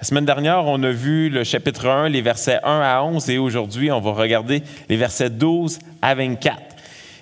La semaine dernière, on a vu le chapitre 1, les versets 1 à 11, et aujourd'hui, on va regarder les versets 12 à 24.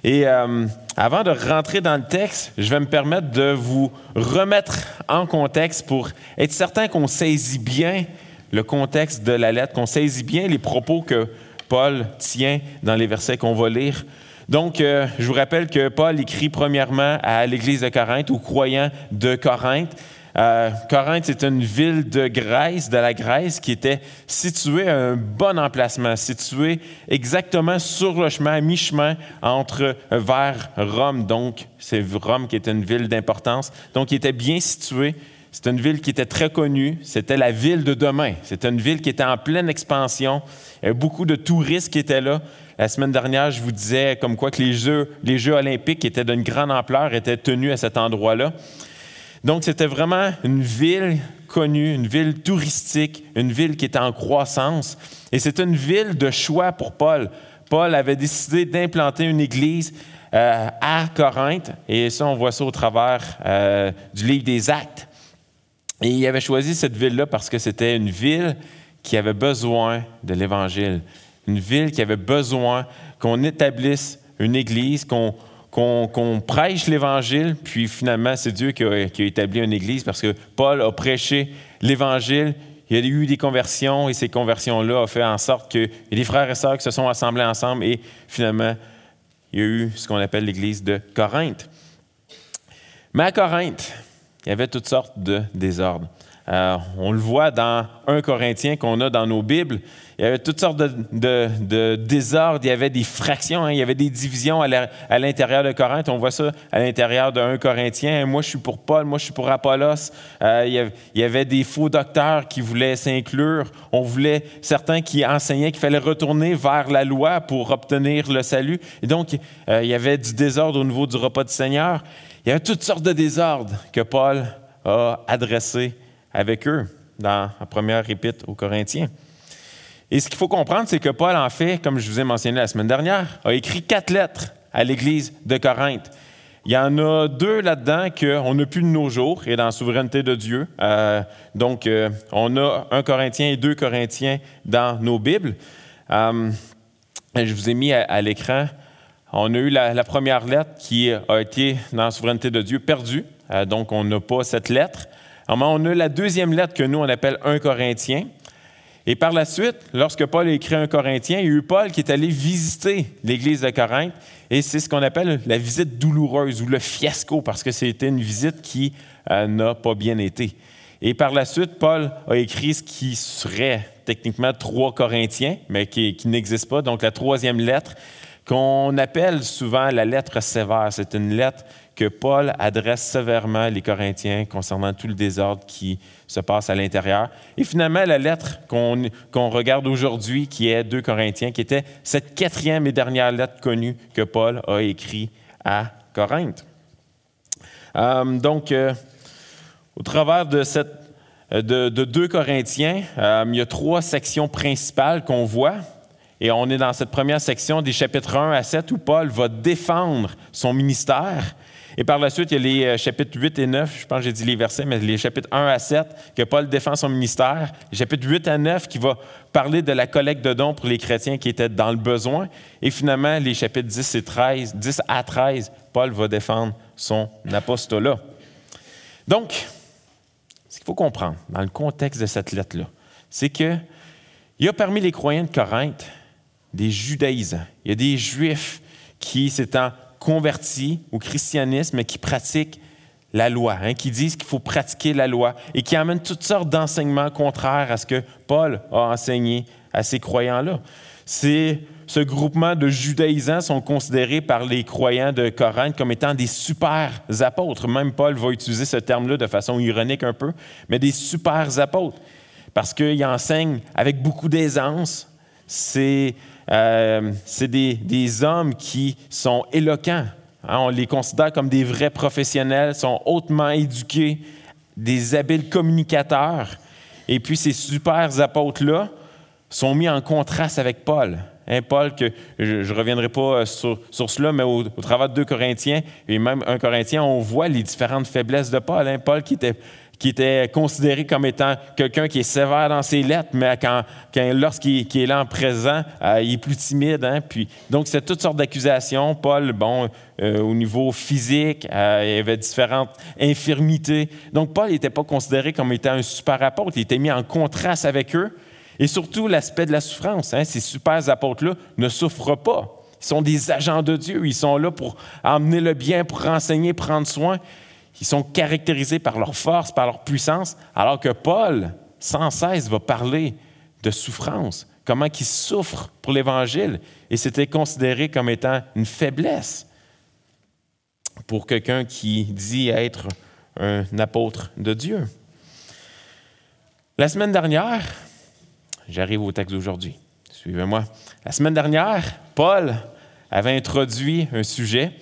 Et euh, avant de rentrer dans le texte, je vais me permettre de vous remettre en contexte pour être certain qu'on saisit bien le contexte de la lettre, qu'on saisit bien les propos que Paul tient dans les versets qu'on va lire. Donc, euh, je vous rappelle que Paul écrit premièrement à l'Église de Corinthe, aux croyants de Corinthe. Euh, Corinthe, c'est une ville de Grèce, de la Grèce, qui était située à un bon emplacement, située exactement sur le chemin, à mi-chemin entre vers Rome. Donc, c'est Rome qui était une ville d'importance. Donc, il était bien situé. C'était une ville qui était très connue. C'était la ville de demain. C'était une ville qui était en pleine expansion. Il y avait beaucoup de touristes qui étaient là. La semaine dernière, je vous disais comme quoi que les Jeux, les Jeux olympiques qui étaient d'une grande ampleur étaient tenus à cet endroit-là. Donc, c'était vraiment une ville connue, une ville touristique, une ville qui était en croissance. Et c'est une ville de choix pour Paul. Paul avait décidé d'implanter une église euh, à Corinthe, et ça, on voit ça au travers euh, du livre des Actes. Et il avait choisi cette ville-là parce que c'était une ville qui avait besoin de l'Évangile, une ville qui avait besoin qu'on établisse une église, qu'on qu'on prêche l'Évangile, puis finalement, c'est Dieu qui a, établi une Église parce que Paul a prêché l'Évangile, il y a eu des conversions et ces conversions-là ont fait en sorte qu'il y des frères et sœurs qui se sont assemblés ensemble et finalement, il y a eu ce qu'on appelle l'Église de Corinthe. Mais à Corinthe, il y avait toutes sortes de désordres. Euh, on le voit dans 1 Corinthiens qu'on a dans nos Bibles. Il y avait toutes sortes de, désordres, il y avait des fractions, hein. il y avait des divisions à l'intérieur de Corinthe. On voit ça à l'intérieur de 1 Corinthiens. Moi, je suis pour Paul, moi, je suis pour Apollos. Euh, il, y avait, des faux docteurs qui voulaient s'inclure. On voulait certains qui enseignaient qu'il fallait retourner vers la loi pour obtenir le salut. Et donc, euh, il y avait du désordre au niveau du repas du Seigneur. Il y avait toutes sortes de désordres que Paul a adressés avec eux dans la première épître aux Corinthiens. Et ce qu'il faut comprendre, c'est que Paul, en fait, comme je vous ai mentionné la semaine dernière, a écrit quatre lettres à l'Église de Corinthe. Il y en a deux là-dedans qu'on n'a plus de nos jours et dans la souveraineté de Dieu. Euh, donc, euh, on a un Corinthien et deux Corinthiens dans nos Bibles. Euh, je vous ai mis à, l'écran, on a eu la, la, première lettre qui a été dans la souveraineté de Dieu perdue. donc, on n'a pas cette lettre on a la deuxième lettre que nous, on appelle un Corinthien. Et par la suite, lorsque Paul a écrit un Corinthien, il y a eu Paul qui est allé visiter l'église de Corinthe. Et c'est ce qu'on appelle la visite douloureuse ou le fiasco, parce que c'était une visite qui euh, n'a pas bien été. Et par la suite, Paul a écrit ce qui serait techniquement trois Corinthiens, mais qui n'existe pas. Donc la troisième lettre, qu'on appelle souvent la lettre sévère. C'est une lettre que Paul adresse sévèrement les Corinthiens concernant tout le désordre qui se passe à l'intérieur. Et finalement, la lettre qu'on regarde aujourd'hui, qui est 2 Corinthiens, qui était cette quatrième et dernière lettre connue que Paul a écrite à Corinthe. Euh, donc, euh, au travers de, cette, de, 2 Corinthiens, euh, il y a trois sections principales qu'on voit. Et on est dans cette première section des chapitres 1 à 7 où Paul va défendre son ministère et par la suite, il y a les euh, chapitres 8 et 9, je pense que j'ai dit les versets, mais les chapitres 1 à 7, que Paul défend son ministère. Les chapitres 8 à 9, qui va parler de la collecte de dons pour les chrétiens qui étaient dans le besoin. Et finalement, les chapitres 10 et 13, 10 à 13, Paul va défendre son apostolat. Donc, ce qu'il faut comprendre dans le contexte de cette lettre-là, c'est qu'il y a parmi les croyants de Corinthe des judaïsants. Il y a des juifs qui s'étant convertis au christianisme, mais qui pratiquent la loi, hein, qui disent qu'il faut pratiquer la loi et qui amènent toutes sortes d'enseignements contraires à ce que Paul a enseigné à ces croyants-là. C'est ce groupement de judaïsants sont considérés par les croyants de Corinthe comme étant des super apôtres. Même Paul va utiliser ce terme-là de façon ironique un peu, mais des super apôtres, parce qu'ils enseignent avec beaucoup d'aisance. C'est euh, c'est des, hommes qui sont éloquents. Hein. on les considère comme des vrais professionnels, sont hautement éduqués, des habiles communicateurs. Et puis ces super apôtres-là sont mis en contraste avec Paul. Hein, Paul, que je ne reviendrai pas euh, sur, cela, mais au, travers de deux Corinthiens et même un Corinthien, on voit les différentes faiblesses de Paul. Hein. Paul qui était qui était considéré comme étant quelqu'un qui est sévère dans ses lettres, mais quand, lorsqu'il est là en présent, euh, il est plus timide. Hein? Puis, donc, c'est toutes sortes d'accusations. Paul, bon, euh, au niveau physique, euh, il avait différentes infirmités. Donc, Paul n'était pas considéré comme étant un super apôtre. Il était mis en contraste avec eux. Et surtout, l'aspect de la souffrance. Hein? Ces super apôtres-là ne souffrent pas. Ils sont des agents de Dieu. Ils sont là pour emmener le bien, pour renseigner, prendre soin. Ils sont caractérisés par leur force, par leur puissance, alors que Paul, sans cesse, va parler de souffrance, comment ils souffrent pour l'Évangile, et c'était considéré comme étant une faiblesse pour quelqu'un qui dit être un apôtre de Dieu. La semaine dernière, j'arrive au texte d'aujourd'hui, suivez-moi. La semaine dernière, Paul avait introduit un sujet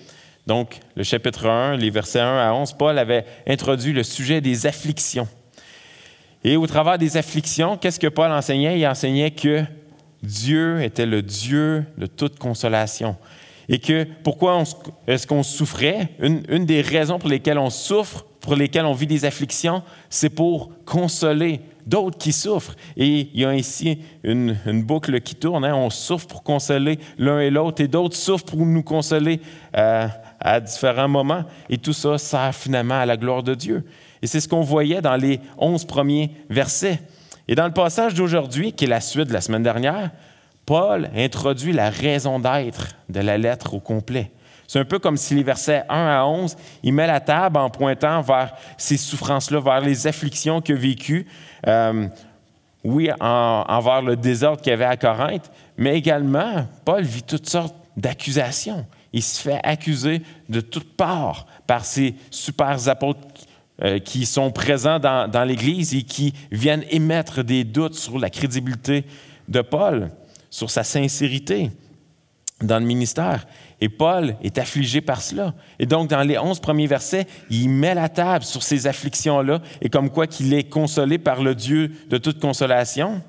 donc, le chapitre 1, les versets 1 à 11, Paul avait introduit le sujet des afflictions. Et au travers des afflictions, qu'est-ce que Paul enseignait? Il enseignait que Dieu était le Dieu de toute consolation. Et que pourquoi est-ce qu'on souffrait? Une, des raisons pour lesquelles on souffre, pour lesquelles on vit des afflictions, c'est pour consoler d'autres qui souffrent. Et il y a ici une, boucle qui tourne. Hein. On souffre pour consoler l'un et l'autre, et d'autres souffrent pour nous consoler euh, à différents moments. Et tout ça sert finalement à la gloire de Dieu. Et c'est ce qu'on voyait dans les onze premiers versets. Et dans le passage d'aujourd'hui, qui est la suite de la semaine dernière, Paul introduit la raison d'être de la lettre au complet. C'est un peu comme si les versets 1 à 11, il met la table en pointant vers ces souffrances-là, vers les afflictions qu'il a vécues, euh, oui, envers le désordre qu'il y avait à Corinthe, mais également, Paul vit toutes sortes d'accusations il se fait accuser de toutes parts par ces super apôtres euh, qui sont présents dans, l'Église et qui viennent émettre des doutes sur la crédibilité de Paul, sur sa sincérité dans le ministère. Et Paul est affligé par cela. Et donc, dans les onze premiers versets, il met la table sur ces afflictions-là et comme quoi qu'il est consolé par le Dieu de toute consolation.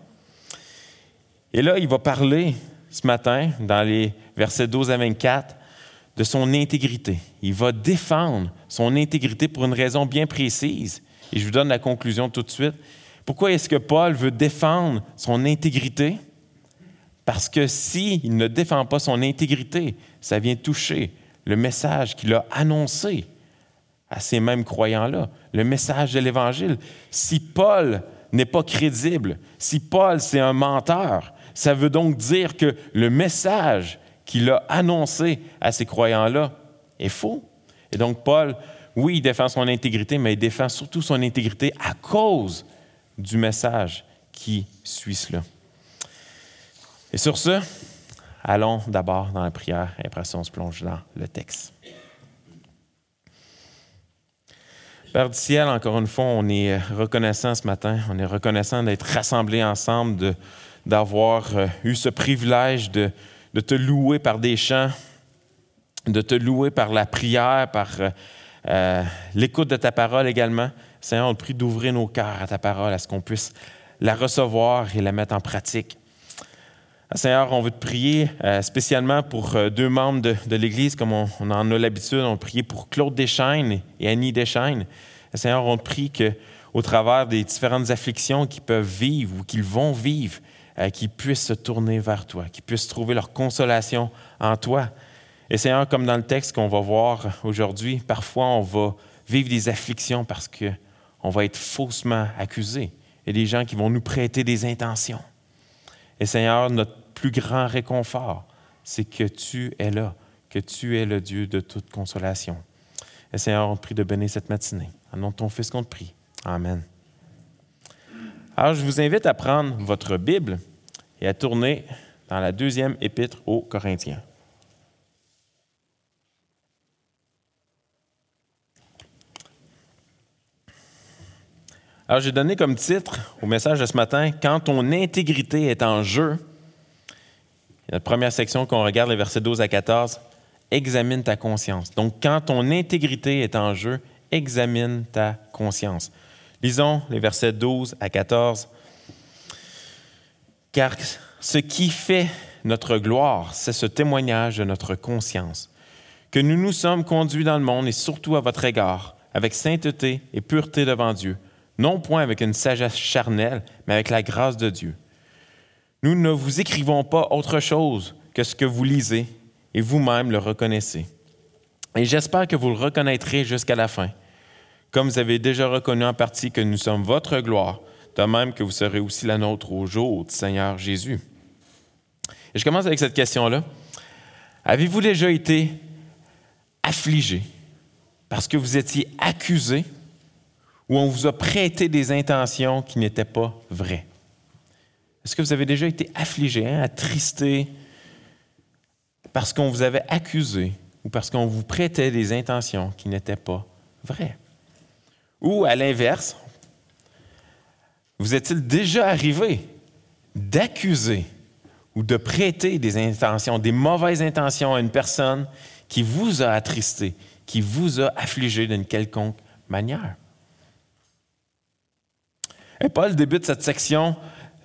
Et là, il va parler ce matin, dans les versets 12 à 24, de son intégrité. Il va défendre son intégrité pour une raison bien précise. Et je vous donne la conclusion tout de suite. Pourquoi est-ce que Paul veut défendre son intégrité? Parce que s'il ne défend pas son intégrité, ça vient toucher le message qu'il a annoncé à ces mêmes croyants-là, le message de l'Évangile. Si Paul n'est pas crédible, si Paul c'est un menteur, ça veut donc dire que le message qu'il a annoncé à ces croyants-là est faux. Et donc, Paul, oui, il défend son intégrité, mais il défend surtout son intégrité à cause du message qui suit cela. Et sur ce, allons d'abord dans la prière et après ça, on se plonge dans le texte. Père du ciel, encore une fois, on est reconnaissant ce matin, on est reconnaissant d'être rassemblés ensemble, d'avoir euh, eu ce privilège de, de te louer par des chants, de te louer par la prière, par euh, euh, l'écoute de ta parole également. Seigneur, on te prie d'ouvrir nos cœurs à ta parole, à ce qu'on puisse la recevoir et la mettre en pratique. Seigneur, on veut te prier euh, spécialement pour deux membres de, l'Église, comme on, en a l'habitude. On prie pour Claude Deschaines et Annie Deschaines. Seigneur, on te prie qu'au travers des différentes afflictions qu'ils peuvent vivre ou qu'ils vont vivre, euh, qui puissent se tourner vers toi, qui puissent trouver leur consolation en toi. Et Seigneur, comme dans le texte qu'on va voir aujourd'hui, parfois on va vivre des afflictions parce qu'on va être faussement accusé. et des gens qui vont nous prêter des intentions. Et Seigneur, notre plus grand réconfort, c'est que tu es là, que tu es le Dieu de toute consolation. Et Seigneur, on te prie de bénir cette matinée. En nom de ton Fils qu'on te prie. Amen. Alors, je vous invite à prendre votre Bible et à tourner dans la deuxième épître aux Corinthiens. Alors, j'ai donné comme titre au message de ce matin Quand ton intégrité est en jeu. Notre première section qu'on regarde, les versets 12 à 14, examine ta conscience. Donc, quand ton intégrité est en jeu, examine ta conscience. Lisons les versets 12 à 14. Car ce qui fait notre gloire, c'est ce témoignage de notre conscience, que nous nous sommes conduits dans le monde et surtout à votre égard, avec sainteté et pureté devant Dieu, non point avec une sagesse charnelle, mais avec la grâce de Dieu. Nous ne vous écrivons pas autre chose que ce que vous lisez et vous-même le reconnaissez. Et j'espère que vous le reconnaîtrez jusqu'à la fin, comme vous avez déjà reconnu en partie que nous sommes votre gloire, de même que vous serez aussi la nôtre au jour du Seigneur Jésus. Et je commence avec cette question-là. Avez-vous déjà été affligé parce que vous étiez accusé ou on vous a prêté des intentions qui n'étaient pas vraies? Est-ce que vous avez déjà été affligé, hein, attristé parce qu'on vous avait accusé ou parce qu'on vous prêtait des intentions qui n'étaient pas vraies? Ou à l'inverse, vous est-il déjà arrivé d'accuser ou de prêter des intentions, des mauvaises intentions à une personne qui vous a attristé, qui vous a affligé d'une quelconque manière? Et Paul débute cette section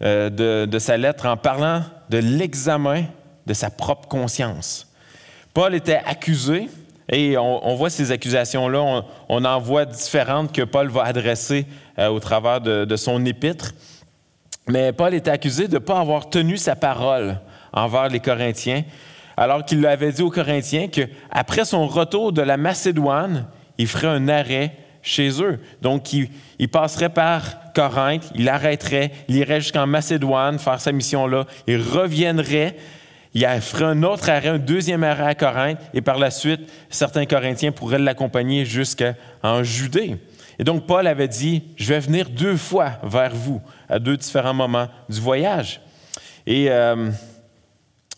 euh, de, sa lettre en parlant de l'examen de sa propre conscience. Paul était accusé, et on, voit ces accusations-là, on, en voit différentes que Paul va adresser euh, au travers de, son épître. Mais Paul était accusé de ne pas avoir tenu sa parole envers les Corinthiens, alors qu'il avait dit aux Corinthiens qu'après son retour de la Macédoine, il ferait un arrêt chez eux. Donc, il, passerait par Corinthe, il arrêterait, il irait jusqu'en Macédoine faire sa mission-là, il reviendrait, il ferait un autre arrêt, un deuxième arrêt à Corinthe, et par la suite, certains Corinthiens pourraient l'accompagner jusqu'en Judée. Et donc, Paul avait dit, je vais venir deux fois vers vous, à deux différents moments du voyage. Et euh,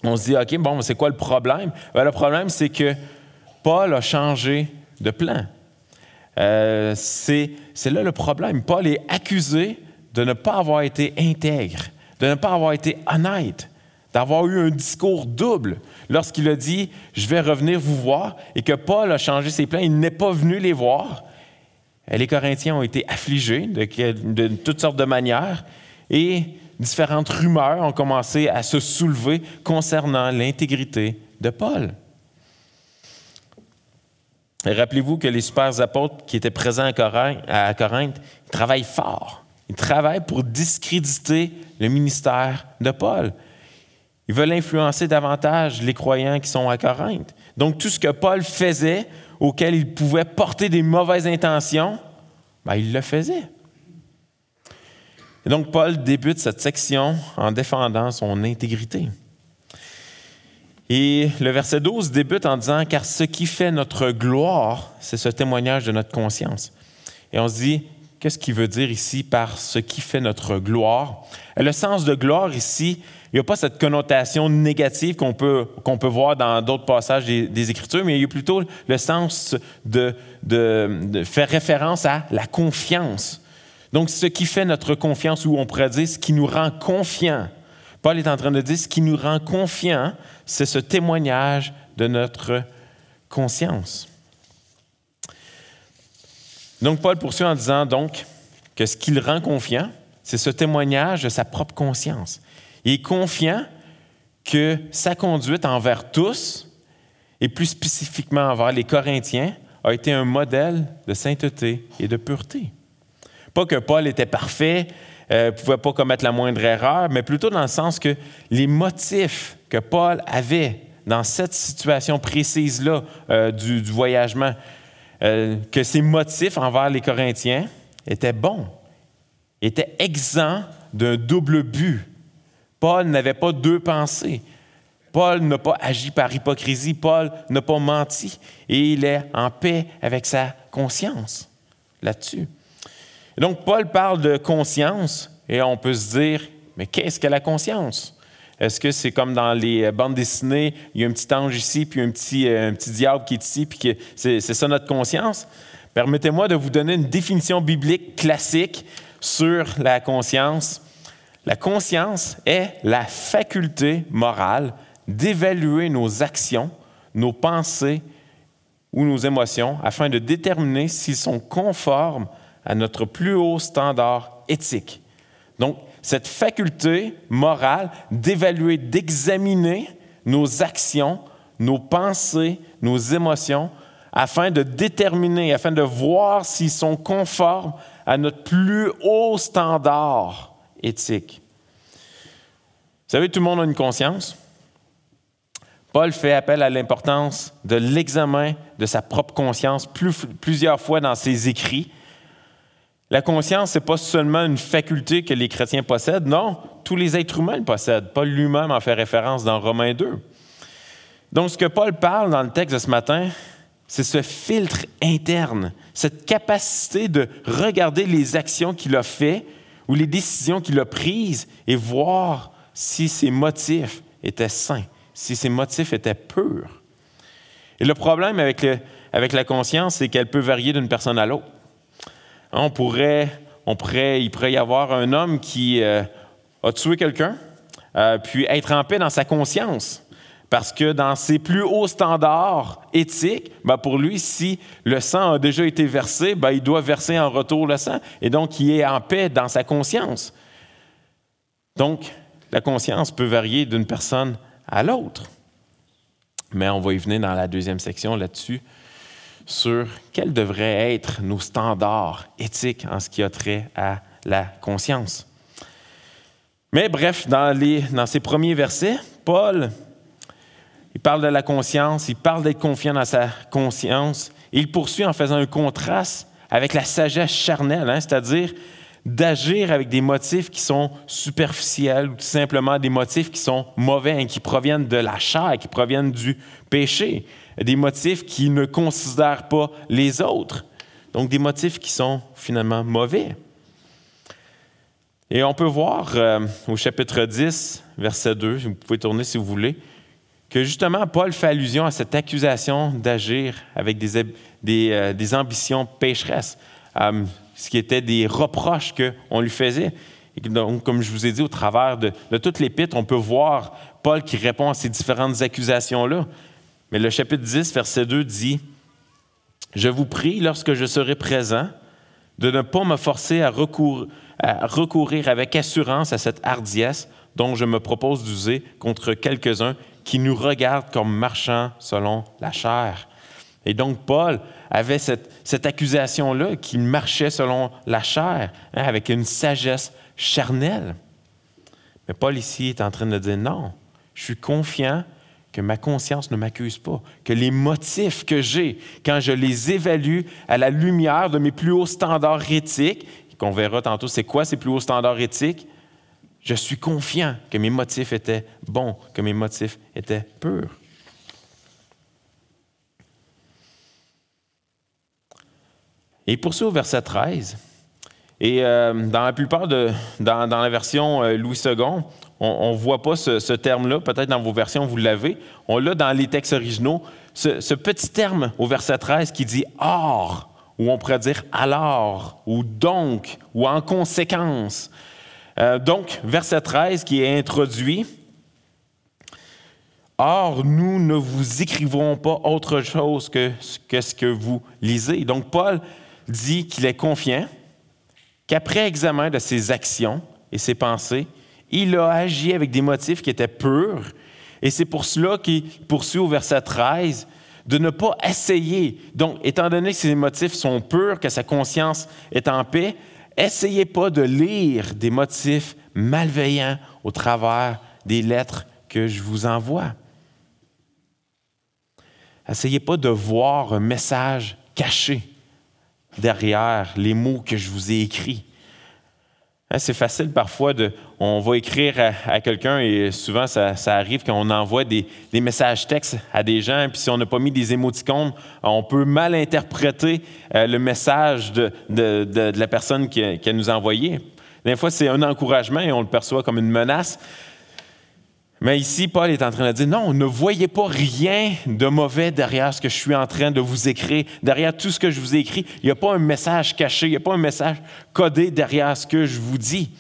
on se dit, OK, bon, c'est quoi le problème? Ben, le problème, c'est que Paul a changé de plan. Euh, c'est là le problème. Paul est accusé de ne pas avoir été intègre, de ne pas avoir été honnête, d'avoir eu un discours double lorsqu'il a dit Je vais revenir vous voir et que Paul a changé ses plans, il n'est pas venu les voir. Les Corinthiens ont été affligés de, toutes sortes de manières et différentes rumeurs ont commencé à se soulever concernant l'intégrité de Paul. Rappelez-vous que les super apôtres qui étaient présents à Corinthe, travaillent fort. Ils travaillent pour discréditer le ministère de Paul. Ils veulent influencer davantage les croyants qui sont à Corinthe. Donc, tout ce que Paul faisait, auquel il pouvait porter des mauvaises intentions, ben, il le faisait. Et donc, Paul débute cette section en défendant son intégrité. Et le verset 12 débute en disant, car ce qui fait notre gloire, c'est ce témoignage de notre conscience. Et on se dit, qu'est-ce qu'il veut dire ici par ce qui fait notre gloire? Le sens de gloire ici, il n'y a pas cette connotation négative qu'on peut, qu'on peut voir dans d'autres passages des, Écritures, mais il y a plutôt le sens de, de faire référence à la confiance. Donc, ce qui fait notre confiance, ou on pourrait dire ce qui nous rend confiants. Paul est en train de dire ce qui nous rend confiants, c'est ce témoignage de notre conscience. Donc Paul poursuit en disant donc que ce qui le rend confiant, c'est ce témoignage de sa propre conscience. Il est confiant que sa conduite envers tous, et plus spécifiquement envers les Corinthiens, a été un modèle de sainteté et de pureté. Pas que Paul était parfait, ne euh, pouvait pas commettre la moindre erreur, mais plutôt dans le sens que les motifs que Paul avait dans cette situation précise-là euh, du, voyagement, euh, que ses motifs envers les Corinthiens étaient bons, étaient exempts d'un double but. Paul n'avait pas deux pensées. Paul n'a pas agi par hypocrisie, Paul n'a pas menti, et il est en paix avec sa conscience là-dessus donc, Paul parle de conscience et on peut se dire, mais qu'est-ce que la conscience? Est-ce que c'est comme dans les bandes dessinées, il y a un petit ange ici, puis un petit, euh, un petit diable qui est ici, puis c'est, ça notre conscience? Permettez-moi de vous donner une définition biblique classique sur la conscience. La conscience est la faculté morale d'évaluer nos actions, nos pensées ou nos émotions afin de déterminer s'ils sont conformes à notre plus haut standard éthique. Donc, cette faculté morale d'évaluer, d'examiner nos actions, nos pensées, nos émotions, afin de déterminer, afin de voir s'ils sont conformes à notre plus haut standard Vous savez, tout le monde a une conscience. Paul fait appel à l'importance de l'examen de sa propre conscience plusieurs fois dans ses écrits. La conscience, ce n'est pas seulement une faculté que les chrétiens possèdent, non, tous les êtres humains le possèdent. Paul lui-même en fait référence dans Romains 2. Donc, ce que Paul parle dans le texte de ce matin, c'est ce filtre interne, cette capacité de regarder les actions qu'il a faites ou les décisions qu'il a prises et voir si ses motifs étaient sains si ses motifs étaient purs. Et le problème avec, la conscience, c'est qu'elle peut varier d'une personne à l'autre. On pourrait, on pourrait, il pourrait y avoir un homme qui euh, a tué quelqu'un, euh, puis être en paix dans sa conscience. Parce que dans ses plus hauts standards éthiques, ben pour lui, si le sang a déjà été versé, ben il doit verser en retour le sang. Et donc, il est en paix dans sa conscience. Donc, la conscience peut varier d'une personne à l'autre. Mais on va y venir dans la deuxième section là-dessus, sur quels devraient être nos standards éthiques en ce qui a trait à la conscience. Mais bref, dans, dans ces premiers versets, Paul, il parle de la conscience, il parle d'être confiant dans sa conscience, il poursuit en faisant un contraste avec la sagesse charnelle, hein, c'est-à-dire d'agir avec des motifs qui sont superficiels ou tout simplement des motifs qui sont mauvais, et qui proviennent de la chair, qui proviennent du péché, des motifs qui ne considèrent pas les autres, donc des motifs qui sont finalement mauvais. Et on peut voir euh, au chapitre 10, verset 2, vous pouvez tourner si vous voulez, que justement Paul fait allusion à cette accusation d'agir avec des, euh, des ambitions pécheresses. Euh, ce qui était des reproches qu'on lui faisait. Et donc, comme je vous ai dit, au travers de, de toute l'épître, on peut voir Paul qui répond à ces différentes accusations-là. Mais le chapitre 10, verset 2 dit, Je vous prie, lorsque je serai présent, de ne pas me forcer à recourir avec assurance à cette hardiesse dont je me propose d'user contre quelques-uns qui nous regardent comme marchands selon la chair. Et donc, Paul avait cette, accusation-là qu'il marchait selon la chair, hein, avec une sagesse charnelle. Mais Paul ici est en train de dire non, je suis confiant que ma conscience ne m'accuse pas, que les motifs que j'ai, quand je les évalue à la lumière de mes plus hauts standards éthiques, qu'on verra tantôt c'est quoi ces plus hauts standards éthiques, je suis confiant que mes motifs étaient bons, que mes motifs étaient purs. Et poursuit au verset 13. Et euh, dans la plupart de, dans, la version euh, Louis II, on ne voit pas ce, terme-là. Peut-être dans vos versions, vous l'avez. On l'a dans les textes originaux. Ce, petit terme au verset 13 qui dit or, ou on pourrait dire alors, ou donc, ou en conséquence. Euh, donc, verset 13 qui est introduit. Or, nous ne vous écrivons pas autre chose que, que ce que vous lisez. Donc, Paul dit qu'il est confiant, qu'après examen de ses actions et ses pensées, il a agi avec des motifs qui étaient purs. Et c'est pour cela qu'il poursuit au verset 13 de ne pas essayer. Donc, étant donné que ses motifs sont purs, que sa conscience est en paix, essayez pas de lire des motifs malveillants au travers des lettres que je vous envoie. Essayez pas de voir un message caché derrière les mots que je vous ai écrits. Hein, c'est facile parfois de. On va écrire à, quelqu'un et souvent ça, arrive qu'on envoie des, messages textes à des gens, puis si on n'a pas mis des émoticônes, on peut mal interpréter euh, le message de, la personne qui, qui, nous a envoyé. Des fois, c'est un encouragement et on le perçoit comme une menace. Mais ici, Paul est en train de dire, non, ne voyez pas rien de mauvais derrière ce que je suis en train de vous écrire, derrière tout ce que je vous ai écrit. Il n'y a pas un message caché, il n'y a pas un message codé derrière ce que je vous dis.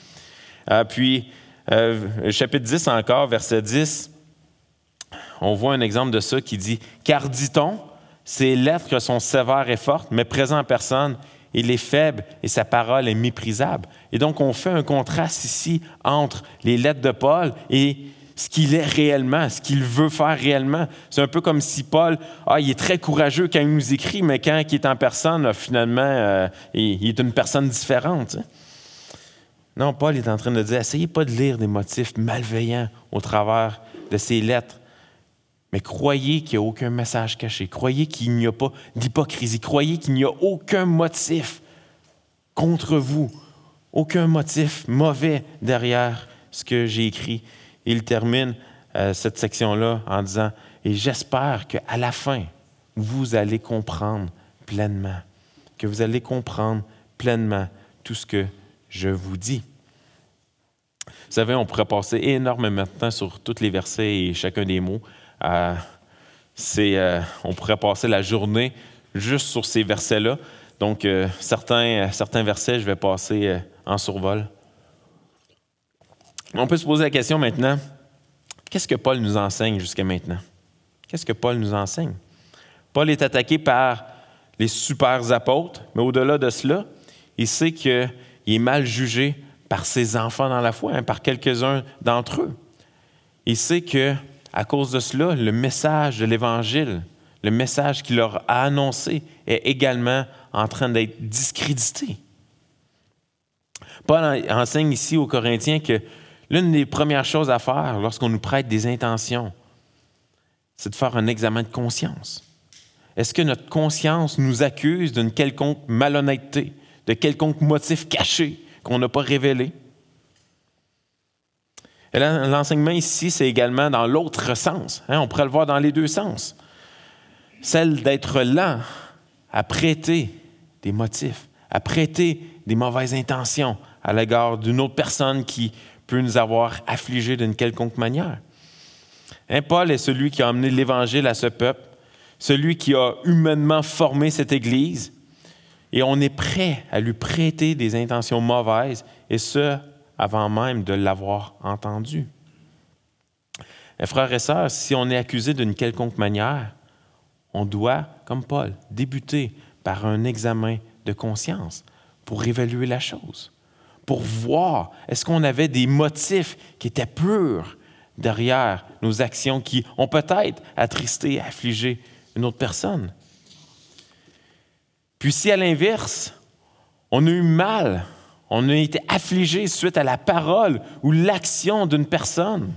Euh, puis, euh, chapitre 10 encore, verset 10, on voit un exemple de ça qui dit, car dit-on, ces lettres sont sévères et fortes, mais présent en personne, il est faible et sa parole est méprisable. Et donc, on fait un contraste ici entre les lettres de Paul et ce qu'il est réellement, ce qu'il veut faire réellement. C'est un peu comme si Paul, ah, il est très courageux quand il nous écrit, mais quand il est en personne, finalement, euh, il, est une personne différente. Non, Paul est en train de dire, essayez pas de lire des motifs malveillants au travers de ces lettres, mais croyez qu'il n'y a aucun message caché, croyez qu'il n'y a pas d'hypocrisie, croyez qu'il n'y a aucun motif contre vous, aucun motif mauvais derrière ce que j'ai écrit. Il termine euh, cette section-là en disant, et j'espère qu'à la fin, vous allez comprendre pleinement, que vous allez comprendre pleinement tout ce que je vous dis. Vous savez, on pourrait passer énormément de temps sur tous les versets et chacun des mots. Euh, euh, on pourrait passer la journée juste sur ces versets-là. Donc, certains, certains versets, je vais passer en survol. On peut se poser la question maintenant, qu'est-ce que Paul nous enseigne jusqu'à maintenant? Qu'est-ce que Paul nous enseigne? Paul est attaqué par les super apôtres, mais au-delà de cela, il sait qu'il est mal jugé par ses enfants dans la foi, hein, par quelques-uns d'entre eux. Il sait que à cause de cela, le message de l'Évangile, le message qu'il leur a annoncé, est également en train d'être discrédité. Paul enseigne ici aux Corinthiens que L'une des premières choses à faire lorsqu'on nous prête des intentions, c'est de faire un examen de conscience. Est-ce que notre conscience nous accuse d'une quelconque malhonnêteté, de quelconque motif caché qu'on n'a pas révélé? L'enseignement ici, c'est également dans l'autre sens. Hein, on pourrait le voir dans les deux sens. Celle d'être lent à prêter des motifs, à prêter des mauvaises intentions à l'égard d'une autre personne qui peut nous avoir affligés d'une quelconque manière. Hein, Paul est celui qui a amené l'Évangile à ce peuple, celui qui a humainement formé cette Église, et on est prêt à lui prêter des intentions mauvaises, et ce, avant même de l'avoir entendu. Frères et sœurs, si on est accusé d'une quelconque manière, on doit, comme Paul, débuter par un examen de conscience pour évaluer la chose pour voir est-ce qu'on avait des motifs qui étaient purs derrière nos actions qui ont peut-être attristé, affligé une autre personne? Puis si à l'inverse, on a eu mal, on a été affligé suite à la parole ou l'action d'une personne,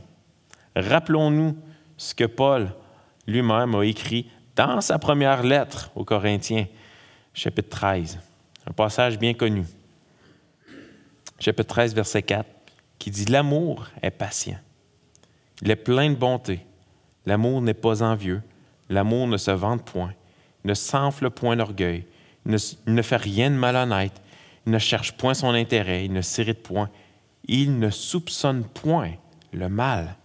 rappelons-nous ce que Paul lui-même a écrit dans sa première lettre aux Corinthiens, chapitre 13, un passage bien connu chapitre 13, verset 4, qui dit L'amour est patient. Il est plein de bonté. L'amour n'est pas envieux. L'amour ne se vante point. Il ne s'enfle point d'orgueil. Il ne, il ne fait rien de malhonnête. Il ne cherche point son intérêt. Il ne s'irrite point. Il ne soupçonne point le mal.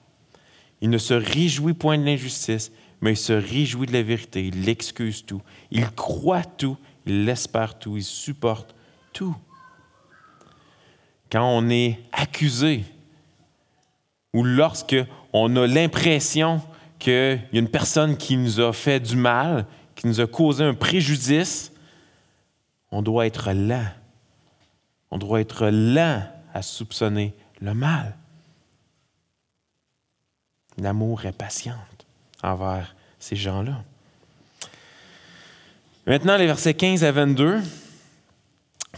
Il ne se réjouit point de l'injustice, mais il se réjouit de la vérité. Il excuse tout. Il croit tout. Il espère tout. Il supporte tout quand on est accusé ou lorsque on a l'impression qu'il y a une personne qui nous a fait du mal, qui nous a causé un préjudice, on doit être lent. On doit être lent à soupçonner le mal. L'amour est patiente envers ces gens-là. Maintenant, les versets 15 à 22,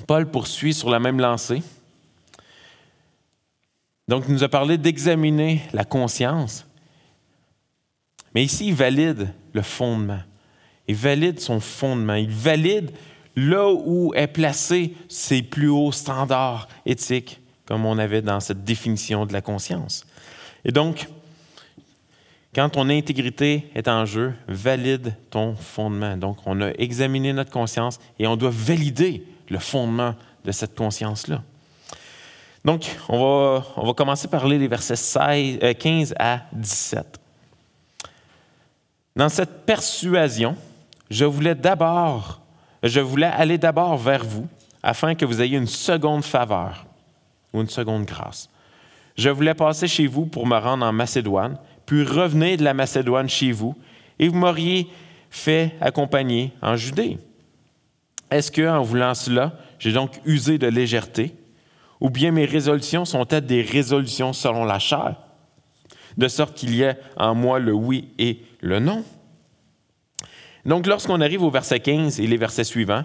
Paul poursuit sur la même lancée. Donc, il nous a parlé d'examiner la conscience. Mais ici, il valide le fondement. Il valide son fondement. Il valide là où est placé ses plus hauts standards éthiques, comme on avait dans cette définition de la conscience. Et donc, quand ton intégrité est en jeu, valide ton fondement. Donc, on a examiné notre conscience et on doit valider le fondement de cette conscience-là. Donc, on va, on va commencer par les versets 15 euh, à 17. Dans cette persuasion, je voulais d'abord, je voulais aller d'abord vers vous afin que vous ayez une seconde faveur ou une seconde grâce. Je voulais passer chez vous pour me rendre en Macédoine, puis revenir de la Macédoine chez vous, et vous m'auriez fait accompagner en Judée. Est-ce que, en voulant cela, j'ai donc usé de légèreté? Ou bien mes résolutions sont-elles des résolutions selon la chair? de sorte qu'il y ait en moi le oui et le non. Donc, lorsqu'on arrive au verset 15 et les versets suivants,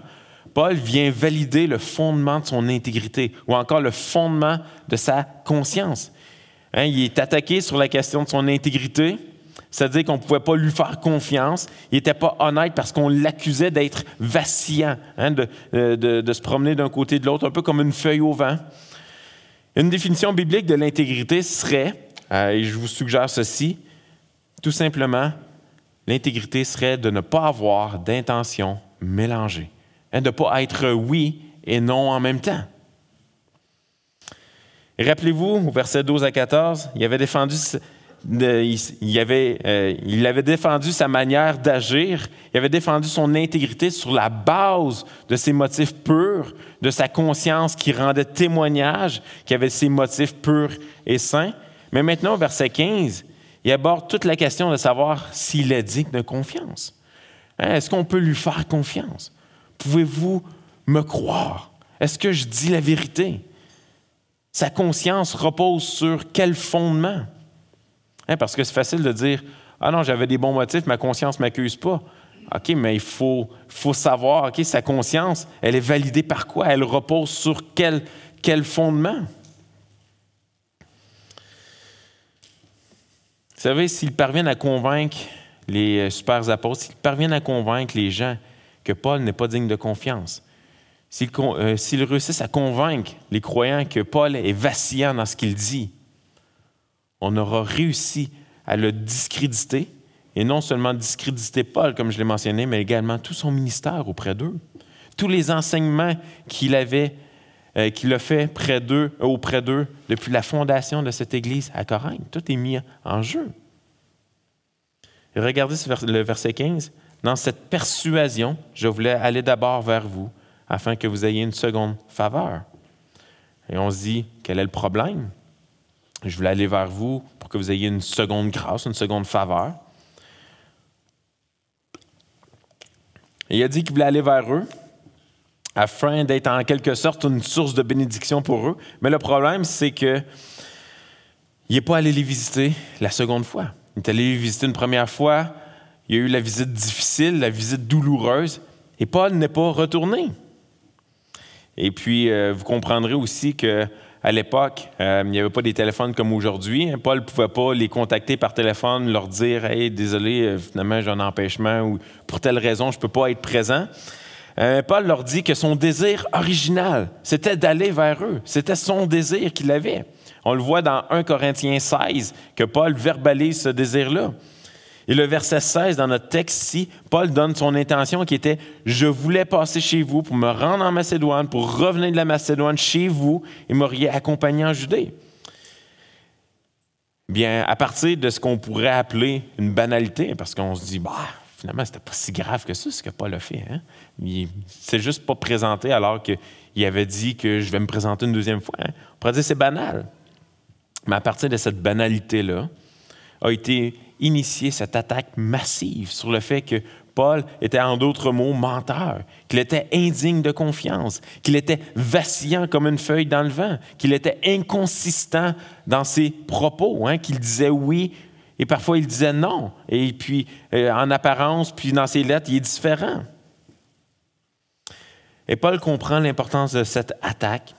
Paul vient valider le fondement de son intégrité ou encore le fondement de sa conscience. Hein, il est attaqué sur la question de son intégrité, c'est-à-dire qu'on ne pouvait pas lui faire confiance. Il n'était pas honnête parce qu'on l'accusait d'être vacillant, hein, de, se promener d'un côté de l'autre, un peu comme une feuille au vent. Une définition biblique de l'intégrité serait, euh, et je vous suggère ceci, tout simplement, l'intégrité serait de ne pas avoir d'intention mélangée, hein, de ne pas être oui et non en même temps. Rappelez-vous, au verset 12 à 14, il avait défendu, il, avait, euh, il avait défendu sa manière d'agir, il avait défendu son intégrité sur la base de ses motifs purs, de sa conscience qui rendait témoignage, qui avait ses motifs purs et saints. Mais maintenant, au verset 15, il aborde toute la question de savoir s'il est digne de confiance. Hein, est-ce qu'on peut lui faire confiance? Pouvez-vous me croire? Est-ce que je dis la vérité? Sa conscience repose sur quel fondement? Hein, parce que c'est facile de dire Ah non, j'avais des bons motifs, ma conscience ne m'accuse pas. OK, mais il faut, faut savoir, OK, sa conscience, elle est validée par quoi? Elle repose sur quel, quel fondement? Vous savez, s'ils parviennent à convaincre les euh, super apôtres, s'ils parviennent à convaincre les gens que Paul n'est pas digne de confiance, euh, s'ils réussissent à convaincre les croyants que Paul est vacillant dans ce qu'il dit, on aura réussi à le discréditer, et non seulement discréditer Paul, comme je l'ai mentionné, mais également tout son ministère auprès d'eux. Tous les enseignements qu'il avait, euh, qu'il a fait près d'eux, auprès d'eux depuis la fondation de cette Église à Corinthe. Tout est mis en jeu. regardez le verset 15. Dans cette persuasion, je voulais aller d'abord vers vous afin que vous ayez une seconde faveur. Et on se dit, quel est le problème? Je voulais aller vers vous pour que vous ayez une seconde grâce, une seconde faveur. Il a dit qu'il voulait aller vers eux afin d'être en quelque sorte une source de bénédiction pour eux. Mais le problème, c'est que il n'est pas allé les visiter la seconde fois. Il est allé les visiter une première fois. Il y a eu la visite difficile, la visite douloureuse. Et Paul n'est pas retourné. Et puis, euh, vous comprendrez aussi que à l'époque, euh, il n'y avait pas des téléphones comme aujourd'hui. Paul ne pouvait pas les contacter par téléphone, leur dire Hey, désolé, euh, finalement, j'ai un empêchement ou pour telle raison, je ne peux pas être présent. Euh, Paul leur dit que son désir original, c'était d'aller vers eux. C'était son désir qu'il avait. On le voit dans 1 Corinthiens 16, que Paul verbalise ce désir-là. Et le verset 16 dans notre texte ici, Paul donne son intention qui était Je voulais passer chez vous pour me rendre en Macédoine, pour revenir de la Macédoine chez vous et m'auriez accompagné en Judée. Bien, à partir de ce qu'on pourrait appeler une banalité, parce qu'on se dit, bah, finalement, c'était pas si grave que ça, ce que Paul a fait. Hein? Il s'est juste pas présenté alors qu'il avait dit que je vais me présenter une deuxième fois. Hein? On pourrait dire c'est banal. Mais à partir de cette banalité-là, a été initiée cette attaque massive sur le fait que Paul était en d'autres mots menteur, qu'il était indigne de confiance, qu'il était vacillant comme une feuille dans le vent, qu'il était inconsistant dans ses propos, hein, qu'il disait oui et parfois il disait non. Et puis euh, en apparence, puis dans ses lettres, il est différent. Et Paul comprend l'importance de cette attaque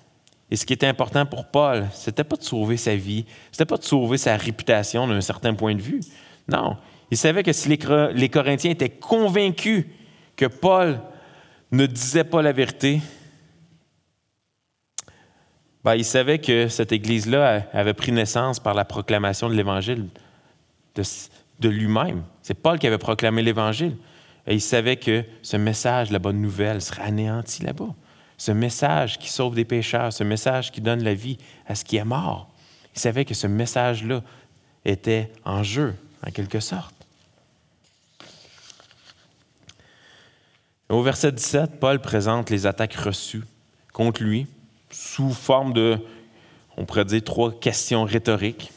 et ce qui était important pour Paul, c'était pas de sauver sa vie, c'était pas de sauver sa réputation d'un certain point de vue. Non, il savait que si les, Corinthiens étaient convaincus que Paul ne disait pas la vérité, ben, il savait que cette Église-là avait pris naissance par la proclamation de l'Évangile de, de lui-même. C'est Paul qui avait proclamé l'Évangile. Et il savait que ce message, la bonne nouvelle, serait anéanti là-bas ce message qui sauve des pécheurs, ce message qui donne la vie à ce qui est mort. Il savait que ce message-là était en jeu, en quelque sorte. Au verset 17, Paul présente les attaques reçues contre lui sous forme de, on pourrait dire, trois questions rhétoriques.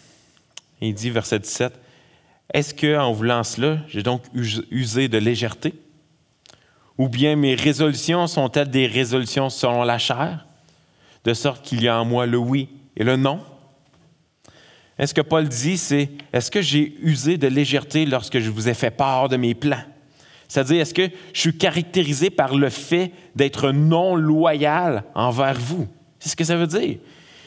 il dit, verset 17, Est-ce qu'en voulant cela, j'ai donc usé de légèreté? Ou bien mes résolutions sont-elles des résolutions selon la chair, de sorte qu'il y a en moi le oui et le non? Est ce que Paul dit, c'est est-ce que j'ai usé de légèreté lorsque je vous ai fait part de mes plans? C'est-à-dire, est-ce que je suis caractérisé par le fait d'être non loyal envers vous? C'est ce que ça veut dire.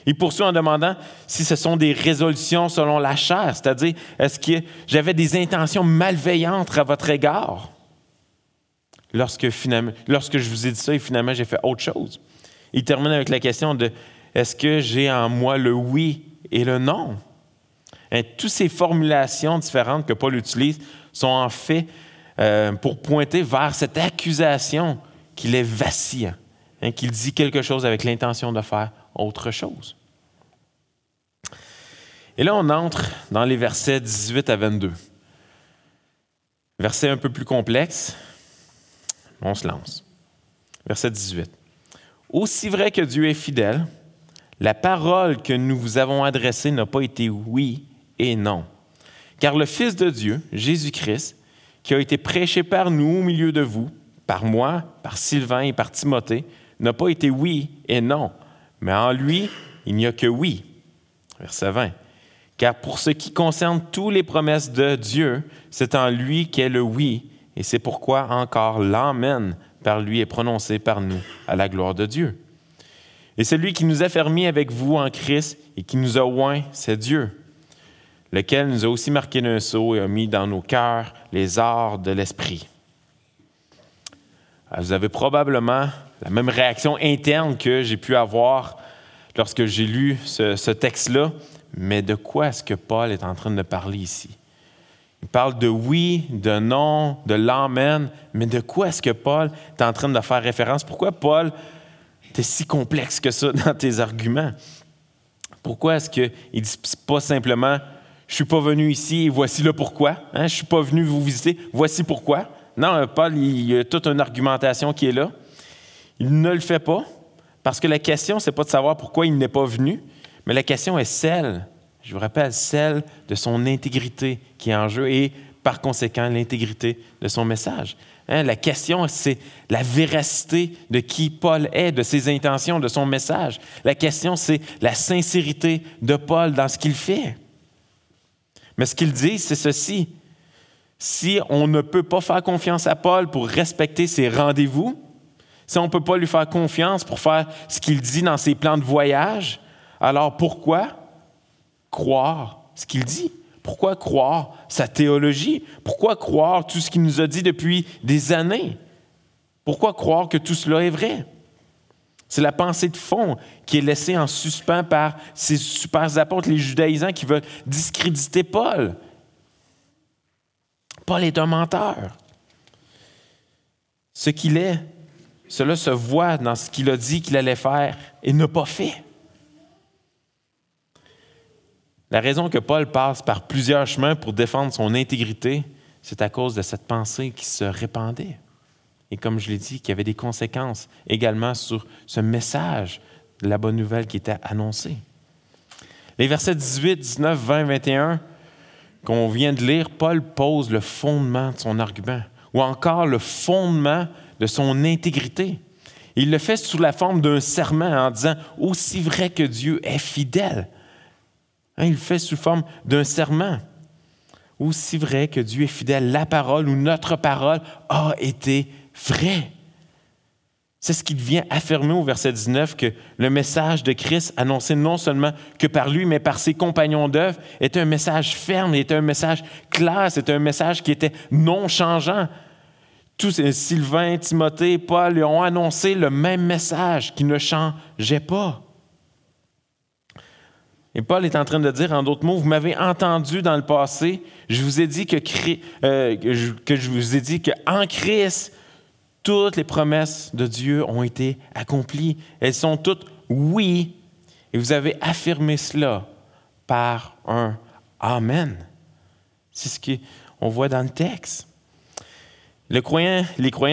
Il poursuit en demandant si ce sont des résolutions selon la chair, c'est-à-dire, est-ce que j'avais des intentions malveillantes à votre égard? Lorsque, je vous ai dit ça et finalement j'ai fait autre chose? Il termine avec la question de est-ce que j'ai en moi le oui et le non? Et toutes ces formulations différentes que Paul utilise sont en fait euh, pour pointer vers cette accusation qu'il est vacillant, hein, qu'il dit quelque chose avec l'intention de faire autre chose. Et là, on entre dans les versets 18 à 22. Verset un peu plus complexe. On se lance. Verset 18. Aussi vrai que Dieu est fidèle, la parole que nous vous avons adressée n'a pas été oui et non. Car le Fils de Dieu, Jésus-Christ, qui a été prêché par nous au milieu de vous, par moi, par Sylvain et par Timothée, n'a pas été oui et non, mais en lui, il n'y a que oui. Verset 20. Car pour ce qui concerne toutes les promesses de Dieu, c'est en lui qu'est le oui, et c'est pourquoi encore l'Amen par lui est prononcé par nous à la gloire de Dieu. Et celui qui nous a fermés avec vous en Christ et qui nous a oints, c'est Dieu lequel nous a aussi marqué d'un sceau et a mis dans nos cœurs les arts de l'esprit. Vous avez probablement la même réaction interne que j'ai pu avoir lorsque j'ai lu ce, texte-là, mais de quoi est-ce que Paul est en train de parler ici? Il parle de oui, de non, de l'amen, mais de quoi est-ce que Paul est en train de faire référence? Pourquoi Paul est si complexe que ça dans tes arguments? Pourquoi est-ce qu'il ne dit pas simplement je ne suis pas venu ici voici le pourquoi. Hein? Je ne suis pas venu vous visiter, voici pourquoi. Non, euh, Paul, il y a toute une argumentation qui est là. Il ne le fait pas parce que la question, ce n'est pas de savoir pourquoi il n'est pas venu, mais la question est celle, je vous rappelle, celle de son intégrité qui est en jeu et par conséquent l'intégrité de son message. Hein? La question, c'est la véracité de qui Paul est, de ses intentions, de son message. La question, c'est la sincérité de Paul dans ce qu'il fait. Mais ce qu'il dit, c'est ceci. Si on ne peut pas faire confiance à Paul pour respecter ses rendez-vous, si on ne peut pas lui faire confiance pour faire ce qu'il dit dans ses plans de voyage, alors pourquoi croire ce qu'il dit? Pourquoi croire sa théologie? Pourquoi croire tout ce qu'il nous a dit depuis des années? Pourquoi croire que tout cela est vrai? C'est la pensée de fond qui est laissée en suspens par ces super apôtres, les judaïsants, qui veulent discréditer Paul. Paul est un menteur. Ce qu'il est, cela se voit dans ce qu'il a dit qu'il allait faire et n'a pas fait. La raison que Paul passe par plusieurs chemins pour défendre son intégrité, c'est à cause de cette pensée qui se répandait et comme je l'ai dit, qu'il y avait des conséquences également sur ce message de la bonne nouvelle qui était annoncé. Les versets 18, 19, 20, 21 qu'on vient de lire, Paul pose le fondement de son argument, ou encore le fondement de son intégrité. Il le fait sous la forme d'un serment en disant Aussi vrai que Dieu est fidèle. Hein, il le fait sous forme d'un serment. Aussi vrai que Dieu est fidèle, la parole ou notre parole a été vrai. C'est ce qu'il vient affirmer au verset 19, que le message de Christ, annoncé non seulement que par lui, mais par ses compagnons d'œuvre, était un message ferme, était un message clair, c'était un message qui était non changeant. Tous, euh, Sylvain, Timothée, Paul ont annoncé le même message qui ne changeait pas. Et Paul est en train de dire, en d'autres mots, vous m'avez entendu dans le passé, je vous ai dit que, euh, que je vous ai dit qu'en Christ, toutes les promesses de Dieu ont été accomplies. Elles sont toutes oui. Et vous avez affirmé cela par un Amen. C'est ce qu'on voit dans le texte. les croyants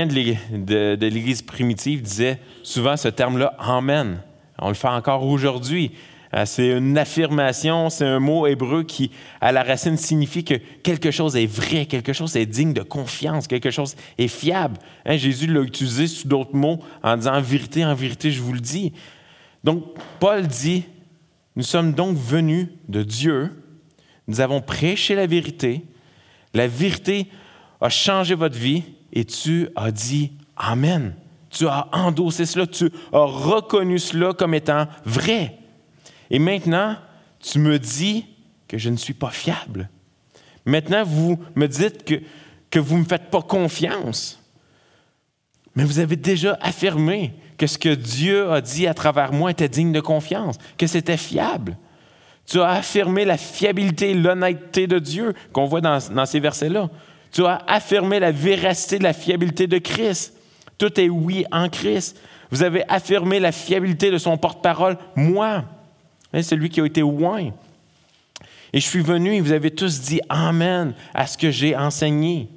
de l'Église primitive disaient souvent ce terme-là, Amen. On le fait encore aujourd'hui. Euh, c'est une affirmation, c'est un mot hébreu qui, à la racine, signifie que quelque chose est vrai, quelque chose est digne de confiance, quelque chose est fiable. Hein, Jésus l'a utilisé sous d'autres mots en disant en vérité, en vérité, je vous le dis. Donc, Paul dit, nous sommes donc venus de Dieu Nous avons prêché la vérité. La vérité a changé votre vie et tu as dit Amen. Tu as endossé cela, tu as reconnu cela comme étant vrai. Et maintenant, tu me dis que je ne suis pas fiable. Maintenant, vous me dites que, vous ne me faites pas confiance. Mais vous avez déjà affirmé que ce que Dieu a dit à travers moi était digne de confiance, que c'était fiable. Tu as affirmé la fiabilité et l'honnêteté de Dieu qu'on voit dans, dans ces versets-là. Tu as affirmé la véracité de la fiabilité de Christ. Tout est oui en Christ. Vous avez affirmé la fiabilité de son porte-parole, moi. C'est lui qui a été loin. Et je suis venu et vous avez tous dit Amen à ce que j'ai enseigné.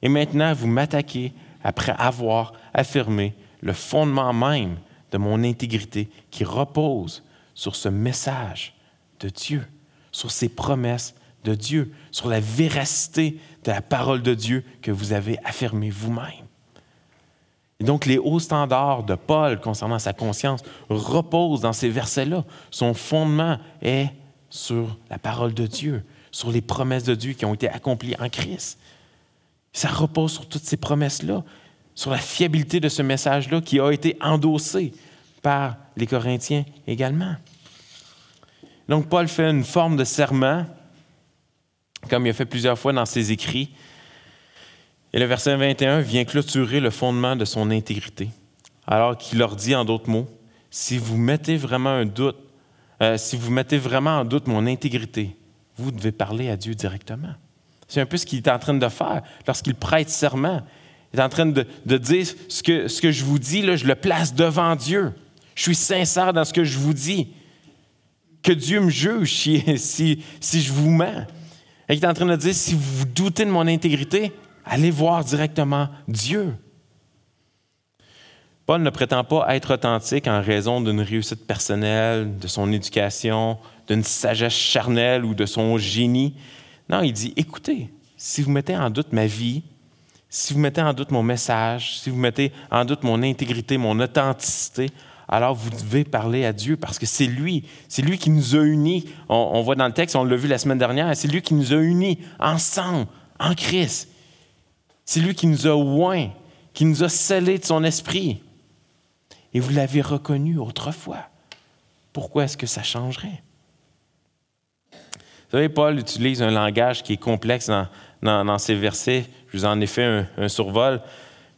Et maintenant, vous m'attaquez après avoir affirmé le fondement même de mon intégrité qui repose sur ce message de Dieu, sur ces promesses de Dieu, sur la véracité de la parole de Dieu que vous avez affirmée vous-même. Et donc, les hauts standards de Paul concernant sa conscience reposent dans ces versets-là. Son fondement est sur la parole de Dieu, sur les promesses de Dieu qui ont été accomplies en Christ. Ça repose sur toutes ces promesses-là, sur la fiabilité de ce message-là qui a été endossé par les Corinthiens également. Donc, Paul fait une forme de serment, comme il a fait plusieurs fois dans ses écrits, et le verset 21 vient clôturer le fondement de son intégrité, alors qu'il leur dit en d'autres mots, si vous mettez vraiment un doute, euh, si vous mettez vraiment en doute mon intégrité, vous devez parler à Dieu directement. C'est un peu ce qu'il est en train de faire lorsqu'il prête serment. Il est en train de, dire ce que, ce que je vous dis, là, je le place devant Dieu. Je suis sincère dans ce que je vous dis. Que Dieu me juge si, si, si je vous mens. il est en train de dire, si vous doutez de mon intégrité, Allez voir directement Dieu. Paul ne prétend pas être authentique en raison d'une réussite personnelle, de son éducation, d'une sagesse charnelle ou de son génie. Non, il dit, écoutez, si vous mettez en doute ma vie, si vous mettez en doute mon message, si vous mettez en doute mon intégrité, mon authenticité, alors vous devez parler à Dieu parce que c'est lui, c'est lui qui nous a unis. On, voit dans le texte, on l'a vu la semaine dernière, c'est lui qui nous a unis ensemble, en Christ. C'est lui qui nous a oint, qui nous a scellés de son esprit. Et vous l'avez reconnu autrefois. Pourquoi est-ce que ça changerait? Vous savez, Paul utilise un langage qui est complexe dans, dans, ces versets. Je vous en ai fait un survol.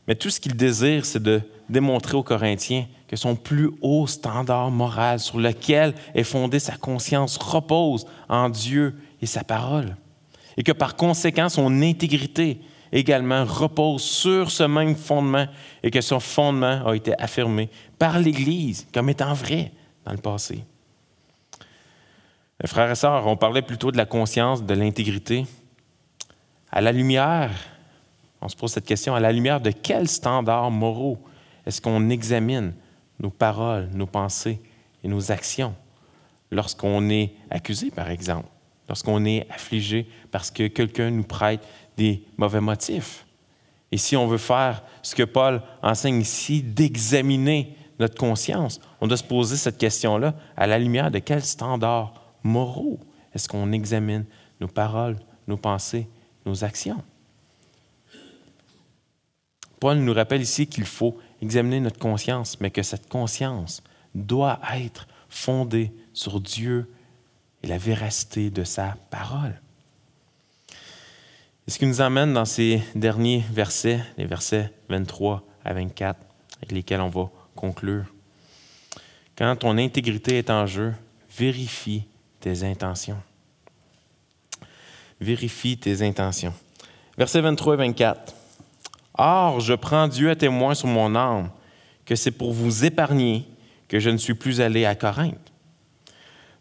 Mais tout ce qu'il désire, c'est de démontrer aux Corinthiens que son plus haut standard moral sur lequel est fondée sa conscience repose en Dieu et sa parole. Et que par conséquent, son intégrité également repose sur ce même fondement et que ce fondement a été affirmé par l'Église comme étant vrai dans le passé. frères et sœurs, on parlait plutôt de la conscience, de l'intégrité. À la lumière, on se pose cette question, à la lumière de quels standards moraux est-ce qu'on examine nos paroles, nos pensées et nos actions lorsqu'on est accusé, par exemple, lorsqu'on est affligé parce que quelqu'un nous prête des mauvais motifs. Et si on veut faire ce que Paul enseigne ici, d'examiner notre conscience, on doit se poser cette question-là à la lumière de quels standards moraux est-ce qu'on examine nos paroles, nos pensées, nos actions. Paul nous rappelle ici qu'il faut examiner notre conscience, mais que cette conscience doit être fondée sur Dieu et la véracité de sa parole. Et ce qui nous amène dans ces derniers versets, les versets 23 à 24, avec lesquels on va conclure. Quand ton intégrité est en jeu, vérifie tes intentions. Vérifie tes intentions. Versets 23 et 24. Or, je prends Dieu à témoin sur mon âme que c'est pour vous épargner que je ne suis plus allé à Corinthe.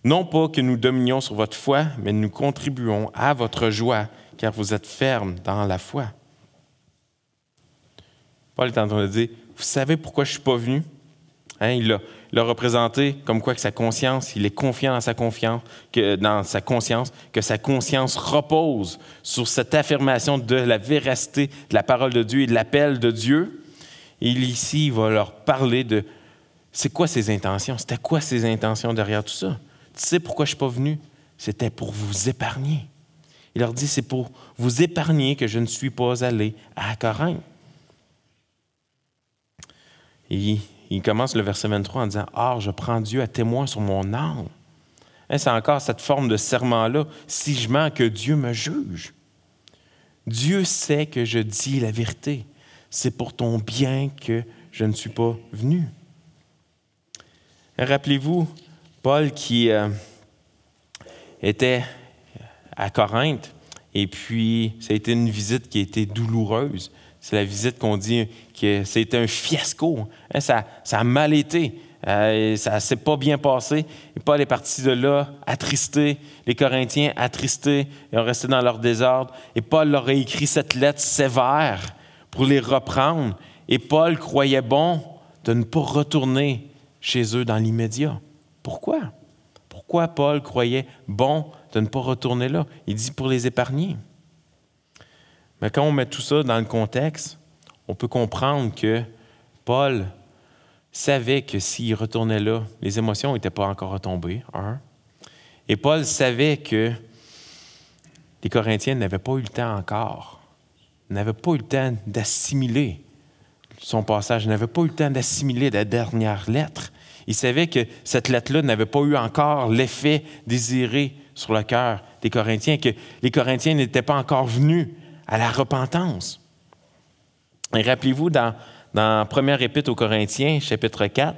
Non pas que nous dominions sur votre foi, mais nous contribuons à votre joie car vous êtes ferme dans la foi. Paul est en train de dire, vous savez pourquoi je ne suis pas venu? Hein, il l'a représenté comme quoi que sa conscience, il est confiant dans sa confiance, que, sa conscience, que sa conscience repose sur cette affirmation de la véracité de la parole de Dieu et de l'appel de Dieu. Et ici, il va leur parler de c'est quoi ses intentions, c'était quoi ses intentions derrière tout ça? Tu sais pourquoi je ne suis pas venu? c'était pour vous épargner. Il leur dit, c'est pour vous épargner que je ne suis pas allé à Corinthe. Et il commence le verset 23 en disant, Or, je prends Dieu à témoin sur mon âme. Hein, c'est encore cette forme de serment-là, si je mens, que Dieu me juge. Dieu sait que je dis la vérité. C'est pour ton bien que je ne suis pas venu. Rappelez-vous, Paul qui euh, était à Corinthe, et puis ça a été une visite qui a été douloureuse. C'est la visite qu'on dit que c'était un fiasco. Hein, ça, ça, a mal été. Euh, ça ne s'est pas bien passé. Et Paul est parti de là, attristé. Les Corinthiens, attristés, ils ont resté dans leur désordre. Et Paul leur a écrit cette lettre sévère pour les reprendre. Et Paul croyait bon de ne pas retourner chez eux dans l'immédiat. Pourquoi? Pourquoi Paul croyait bon de ne pas retourner là? Il dit pour les épargner. Mais quand on met tout ça dans le contexte, on peut comprendre que Paul savait que s'il retournait là, les émotions n'étaient pas encore retombées. Et Paul savait que les Corinthiens n'avaient pas eu le temps encore, n'avaient pas eu le temps d'assimiler son passage, n'avaient pas eu le temps d'assimiler la dernière lettre. Il savait que cette lettre-là n'avait pas eu encore l'effet désiré sur le cœur des Corinthiens, que les Corinthiens n'étaient pas encore venus à la repentance. Et rappelez-vous, dans, dans 1 Épître aux Corinthiens, chapitre 4,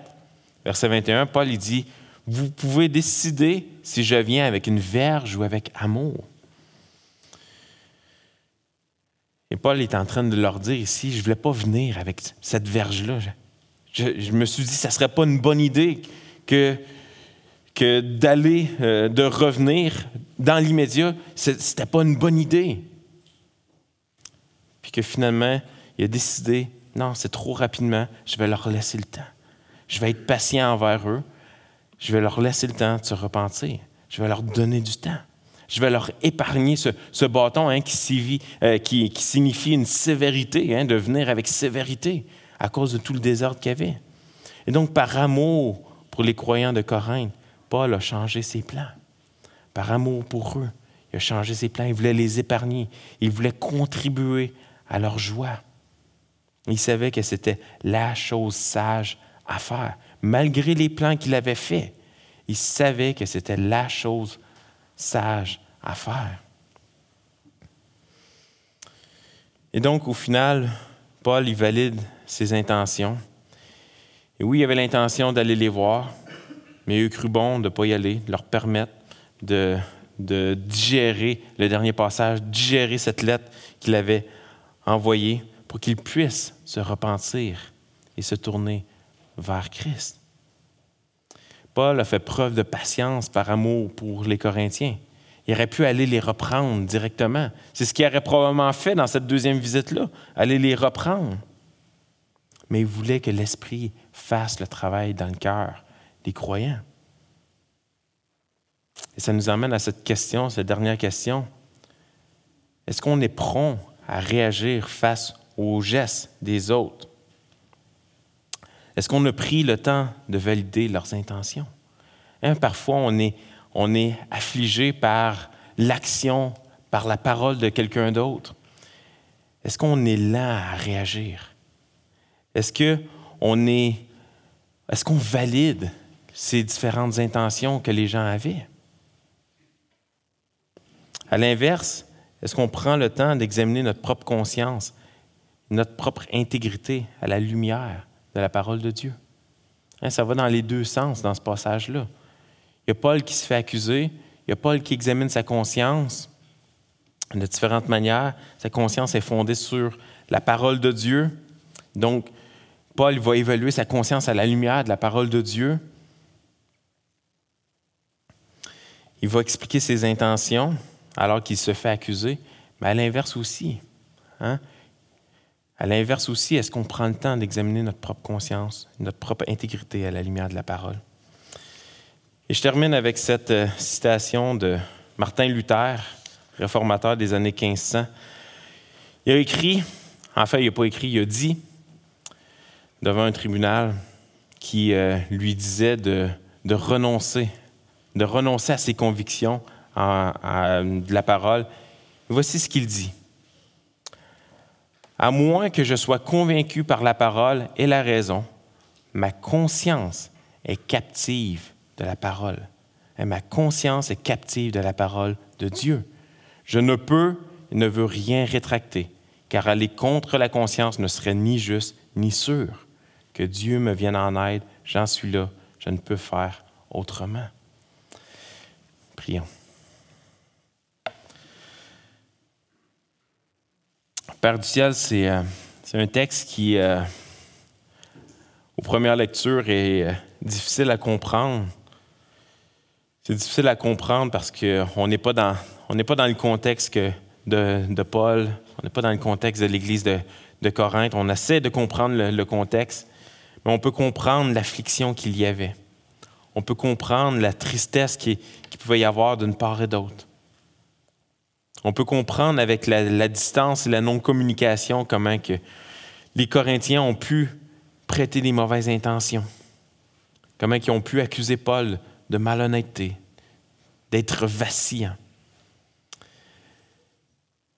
verset 21, Paul dit Vous pouvez décider si je viens avec une verge ou avec amour. Et Paul est en train de leur dire ici Je ne voulais pas venir avec cette verge-là. Je, me suis dit Ça ne serait pas une bonne idée que, d'aller, euh, de revenir dans l'immédiat. Ce n'était pas une bonne idée puis que finalement, il a décidé, non, c'est trop rapidement, je vais leur laisser le temps. Je vais être patient envers eux. Je vais leur laisser le temps de se repentir. Je vais leur donner du temps. Je vais leur épargner ce, bâton hein, euh, qui, signifie une sévérité, hein, de venir avec sévérité à cause de tout le désordre qu'il avait. Et donc, par amour pour les croyants de Corinthe, Paul a changé ses plans. Par amour pour eux, il a changé ses plans. Il voulait les épargner. Il voulait contribuer à leur joie. Il savait que c'était la chose sage à faire. Malgré les plans qu'il avait faits, il savait que c'était la chose sage à faire. Et donc, au final, Paul, il valide ses intentions. Et oui, il avait l'intention d'aller les voir, mais il a cru bon de ne pas y aller, de leur permettre de, de digérer le dernier passage, digérer cette lettre qu'il avait envoyé pour qu'ils puissent se repentir et se tourner vers Christ. Paul a fait preuve de patience par amour pour les Corinthiens. Il aurait pu aller les reprendre directement. C'est ce qu'il aurait probablement fait dans cette deuxième visite-là, aller les reprendre. Mais il voulait que l'Esprit fasse le travail dans le cœur des croyants. Et ça nous amène à cette question, cette dernière question. Est-ce qu'on est prompt à réagir face aux gestes des autres? Est-ce qu'on a pris le temps de valider leurs intentions? Hein, parfois, on est, on est affligé par l'action, par la parole de quelqu'un d'autre. Est-ce qu'on est lent à réagir? Est-ce qu'on est, est-ce qu'on valide ces différentes intentions que les gens avaient? À l'inverse, est-ce qu'on prend le temps d'examiner notre propre conscience, notre propre intégrité à la lumière de la parole de Dieu? Hein, ça va dans les deux sens dans ce passage-là. Il y a Paul qui se fait accuser, il y a Paul qui examine sa conscience de différentes manières. Sa conscience est fondée sur la parole de Dieu. Donc, Paul va évaluer sa conscience à la lumière de la parole de Dieu. Il va expliquer ses intentions alors qu'il se fait accuser, mais à l'inverse aussi. Hein? À l'inverse aussi, est-ce qu'on prend le temps d'examiner notre propre conscience, notre propre intégrité à la lumière de la parole? Et je termine avec cette euh, citation de Martin Luther, réformateur des années 1500. Il a écrit, enfin, il n'a pas écrit, il a dit devant un tribunal qui euh, lui disait de, de renoncer, de renoncer à ses convictions de la parole. Voici ce qu'il dit. À moins que je sois convaincu par la parole et la raison, ma conscience est captive de la parole. Et ma conscience est captive de la parole de Dieu. Je ne peux et ne veux rien rétracter, car aller contre la conscience ne serait ni juste ni sûr. Que Dieu me vienne en aide, j'en suis là, je ne peux faire autrement. Prions. Père du ciel, c'est euh, un texte qui, euh, aux premières lectures, est euh, difficile à comprendre. C'est difficile à comprendre parce qu'on n'est pas, dans, pas dans le contexte de, Paul, on n'est pas dans le contexte de l'Église de, Corinthe. On essaie de comprendre le, contexte, on peut comprendre l'affliction qu'il y avait. On peut comprendre la tristesse qu'il qui pouvait y avoir d'une part et d'autre. On peut comprendre avec la, distance et la non-communication comment que les Corinthiens ont pu prêter des mauvaises intentions, comment ils ont pu accuser Paul de malhonnêteté, d'être vacillant.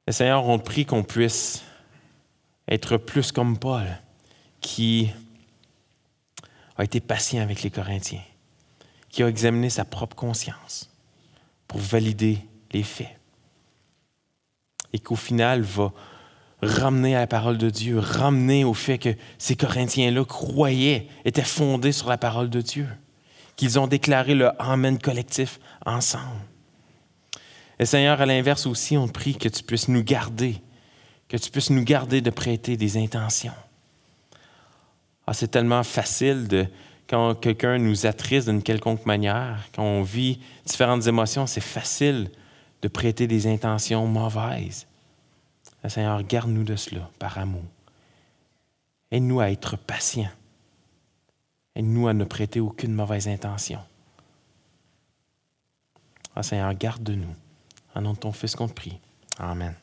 Le Seigneur, on prie qu'on puisse être plus comme Paul, qui a été patient avec les Corinthiens, qui a examiné sa propre conscience pour valider les faits et qu'au final va ramener à la parole de Dieu, ramener au fait que ces Corinthiens-là croyaient, étaient fondés sur la parole de Dieu, qu'ils ont déclaré le Amen collectif ensemble. Et Seigneur, à l'inverse aussi, on prie que tu puisses nous garder, que tu puisses nous garder de prêter des intentions. Ah, c'est tellement facile de, quand quelqu'un nous attriste d'une quelconque manière, quand on vit différentes émotions, c'est facile de prêter des intentions mauvaises. Seigneur, garde-nous de cela par amour. Aide-nous à être patients. Aide-nous à ne prêter aucune mauvaise intention. Ah, Seigneur, garde-nous. En nom de ton Fils qu'on te prie. Amen.